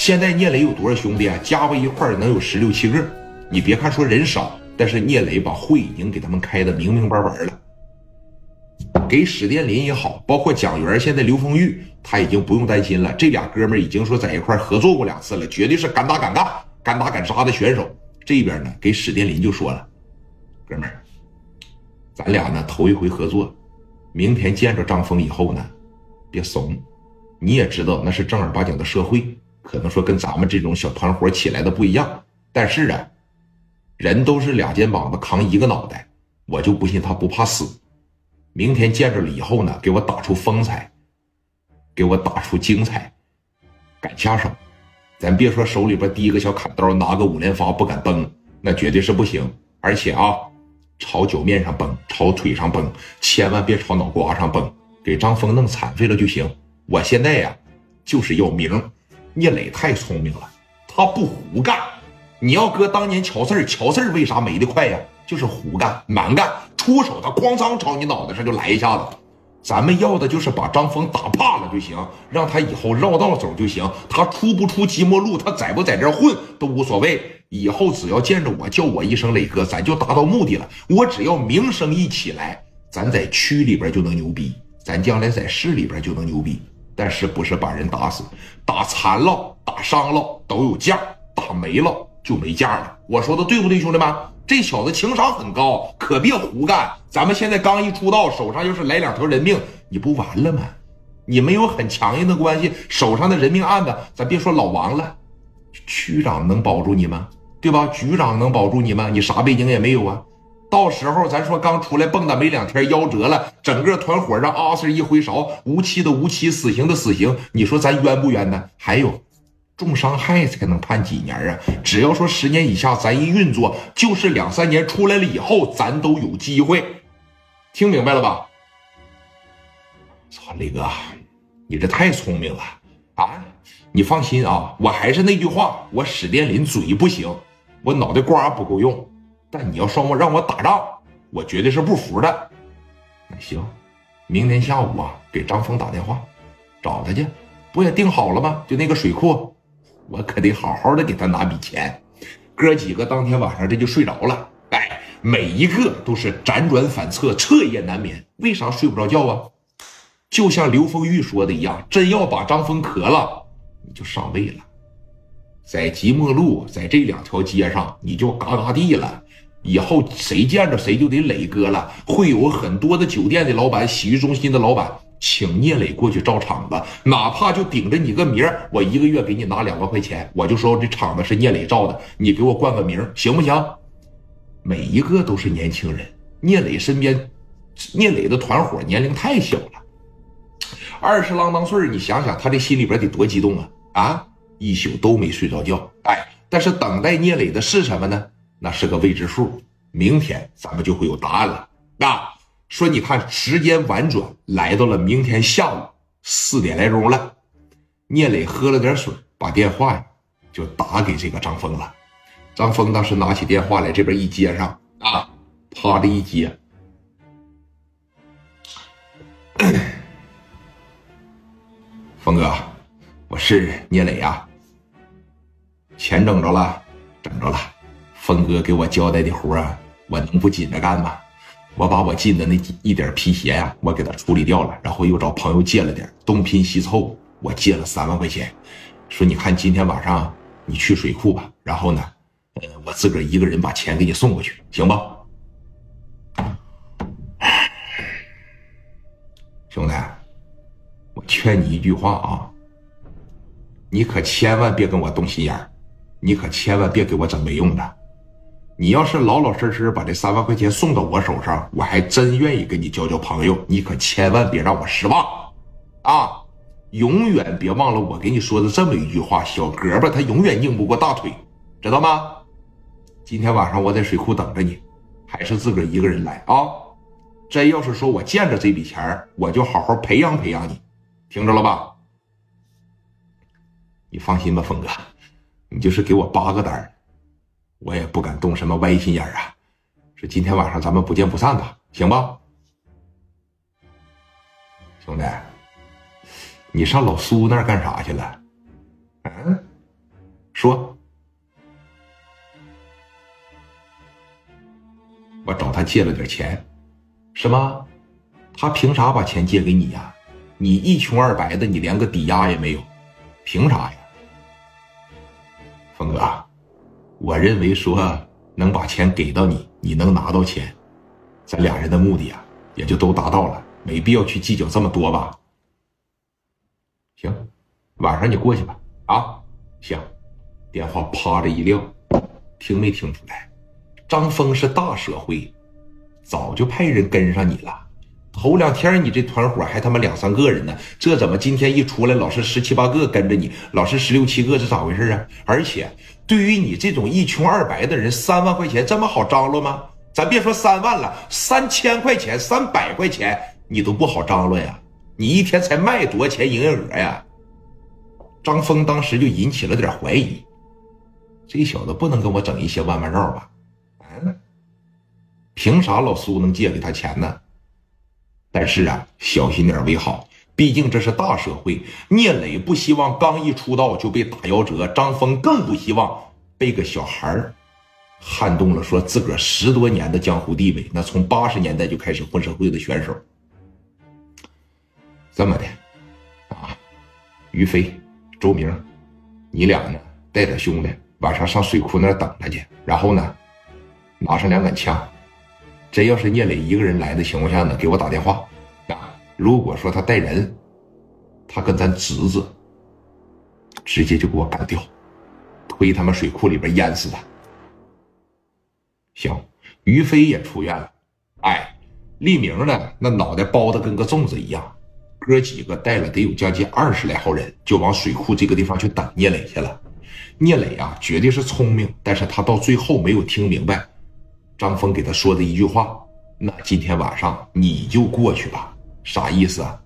现在聂磊有多少兄弟啊？加不一块儿能有十六七个。你别看说人少，但是聂磊把会已经给他们开的明明白白了。给史殿林也好，包括蒋元，现在刘丰玉他已经不用担心了。这俩哥们儿已经说在一块合作过两次了，绝对是敢打敢干、敢打敢杀的选手。这边呢，给史殿林就说了，哥们儿，咱俩呢头一回合作，明天见着张峰以后呢，别怂。你也知道那是正儿八经的社会，可能说跟咱们这种小团伙起来的不一样。但是啊，人都是俩肩膀子扛一个脑袋，我就不信他不怕死。明天见着了以后呢，给我打出风采，给我打出精彩，敢下手，咱别说手里边提个小砍刀，拿个五连发不敢崩，那绝对是不行。而且啊，朝脚面上崩，朝腿上崩，千万别朝脑瓜上崩，给张峰弄残废了就行。我现在呀，就是要名。聂磊太聪明了，他不胡干。你要搁当年乔四乔四为啥没的快呀？就是胡干、蛮干，出手他咣当朝你脑袋上就来一下子。咱们要的就是把张峰打怕了就行，让他以后绕道走就行。他出不出即墨路，他在不在这混都无所谓。以后只要见着我叫我一声磊哥，咱就达到目的了。我只要名声一起来，咱在区里边就能牛逼，咱将来在市里边就能牛逼。但是不是把人打死，打残了、打伤了都有价，打没了就没价了。我说的对不对，兄弟们？这小子情商很高，可别胡干。咱们现在刚一出道，手上要是来两条人命，你不完了吗？你没有很强硬的关系，手上的人命案子，咱别说老王了，区长能保住你吗？对吧？局长能保住你吗？你啥背景也没有啊。到时候咱说刚出来蹦跶没两天，夭折了，整个团伙让阿 Sir 一挥勺，无期的无期，死刑的死刑，你说咱冤不冤呢？还有。重伤害才能判几年啊？只要说十年以下，咱一运作就是两三年，出来了以后咱都有机会。听明白了吧？操，磊哥，你这太聪明了啊！你放心啊，我还是那句话，我史殿林嘴不行，我脑袋瓜不够用。但你要双我让我打仗，我绝对是不服的。那行，明天下午啊，给张峰打电话，找他去，不也定好了吗？就那个水库。我可得好好的给他拿笔钱，哥几个当天晚上这就睡着了，哎，每一个都是辗转反侧，彻夜难眠。为啥睡不着觉啊？就像刘丰玉说的一样，真要把张峰磕了，你就上位了，在即墨路，在这两条街上，你就嘎嘎地了。以后谁见着谁就得磊哥了，会有很多的酒店的老板、洗浴中心的老板。请聂磊过去照场子，哪怕就顶着你个名儿，我一个月给你拿两万块钱，我就说这场子是聂磊照的，你给我冠个名，行不行？每一个都是年轻人，聂磊身边，聂磊的团伙年龄太小了，二十郎当岁你想想他这心里边得多激动啊！啊，一宿都没睡着觉，哎，但是等待聂磊的是什么呢？那是个未知数，明天咱们就会有答案了，啊。说，你看时间婉转，来到了明天下午四点来钟了。聂磊喝了点水，把电话呀就打给这个张峰了。张峰当时拿起电话来，这边一接上啊，啪的一接，峰哥，我是聂磊呀，钱整着了，整着了。峰哥给我交代的活啊，我能不紧着干吗？我把我进的那一点皮鞋呀，我给他处理掉了，然后又找朋友借了点，东拼西凑，我借了三万块钱，说你看今天晚上你去水库吧，然后呢，呃，我自个儿一个人把钱给你送过去，行吧？兄弟，我劝你一句话啊，你可千万别跟我动心眼你可千万别给我整没用的。你要是老老实实把这三万块钱送到我手上，我还真愿意跟你交交朋友。你可千万别让我失望，啊！永远别忘了我给你说的这么一句话：小胳膊他永远拧不过大腿，知道吗？今天晚上我在水库等着你，还是自个儿一个人来啊？真要是说我见着这笔钱，我就好好培养培养你，听着了吧？你放心吧，峰哥，你就是给我八个单我也不敢动什么歪心眼啊！说今天晚上咱们不见不散吧，行吧？兄弟，你上老苏那儿干啥去了？嗯，说，我找他借了点钱，什么？他凭啥把钱借给你呀？你一穷二白的，你连个抵押也没有，凭啥呀？峰哥，我认为说能把钱给到你，你能拿到钱，咱俩人的目的啊也就都达到了，没必要去计较这么多吧？行，晚上你过去吧。啊，行。电话啪的一撂，听没听出来？张峰是大社会，早就派人跟上你了。头两天你这团伙还他妈两三个人呢，这怎么今天一出来老是十七八个跟着你，老是十六七个是咋回事啊？而且对于你这种一穷二白的人，三万块钱这么好张罗吗？咱别说三万了，三千块钱、三百块钱你都不好张罗呀！你一天才卖多少钱营业额呀？张峰当时就引起了点怀疑，这小子不能跟我整一些弯弯绕吧？嗯，凭啥老苏能借给他钱呢？但是啊，小心点为好，毕竟这是大社会。聂磊不希望刚一出道就被打夭折，张峰更不希望被个小孩儿撼动了，说自个儿十多年的江湖地位。那从八十年代就开始混社会的选手，这么的啊，于飞、周明，你俩呢带点兄弟，晚上上水库那等他去，然后呢拿上两杆枪。真要是聂磊一个人来的情况下呢，给我打电话！如果说他带人，他跟咱侄子直接就给我干掉，推他妈水库里边淹死他。行，于飞也出院了。哎，立明呢，那脑袋包的跟个粽子一样。哥几个带了得有将近二十来号人，就往水库这个地方去等聂磊去了。聂磊啊，绝对是聪明，但是他到最后没有听明白。张峰给他说的一句话：“那今天晚上你就过去吧。”啥意思啊？